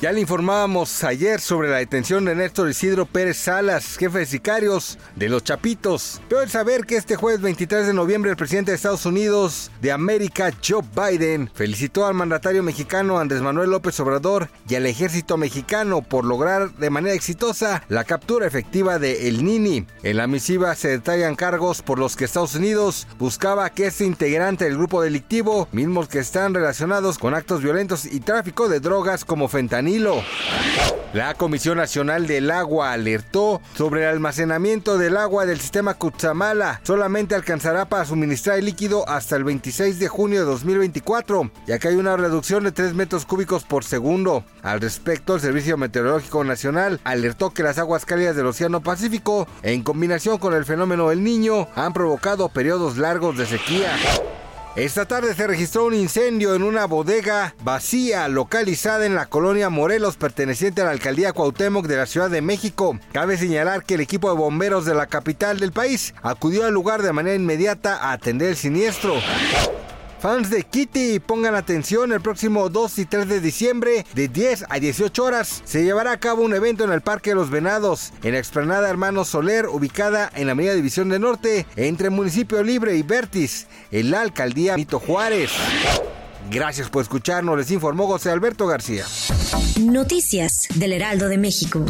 Ya le informábamos ayer sobre la detención de Néstor Isidro Pérez Salas, jefe de sicarios de los Chapitos. Pero el saber que este jueves 23 de noviembre el presidente de Estados Unidos de América, Joe Biden, felicitó al mandatario mexicano Andrés Manuel López Obrador y al ejército mexicano por lograr de manera exitosa la captura efectiva de El Nini. En la misiva se detallan cargos por los que Estados Unidos buscaba que este integrante del grupo delictivo, mismos que están relacionados con actos violentos y tráfico de drogas como la Comisión Nacional del Agua alertó sobre el almacenamiento del agua del sistema Cutzamala. Solamente alcanzará para suministrar el líquido hasta el 26 de junio de 2024, ya que hay una reducción de 3 metros cúbicos por segundo. Al respecto, el Servicio Meteorológico Nacional alertó que las aguas cálidas del Océano Pacífico, en combinación con el fenómeno del Niño, han provocado periodos largos de sequía. Esta tarde se registró un incendio en una bodega vacía localizada en la colonia Morelos perteneciente a la alcaldía Cuauhtémoc de la Ciudad de México. Cabe señalar que el equipo de bomberos de la capital del país acudió al lugar de manera inmediata a atender el siniestro. Fans de Kitty, pongan atención, el próximo 2 y 3 de diciembre, de 10 a 18 horas, se llevará a cabo un evento en el Parque de los Venados, en la explanada Hermano Soler, ubicada en la Avenida División del Norte, entre Municipio Libre y Vertis, en la alcaldía Mito Juárez. Gracias por escucharnos, les informó José Alberto García. Noticias del Heraldo de México.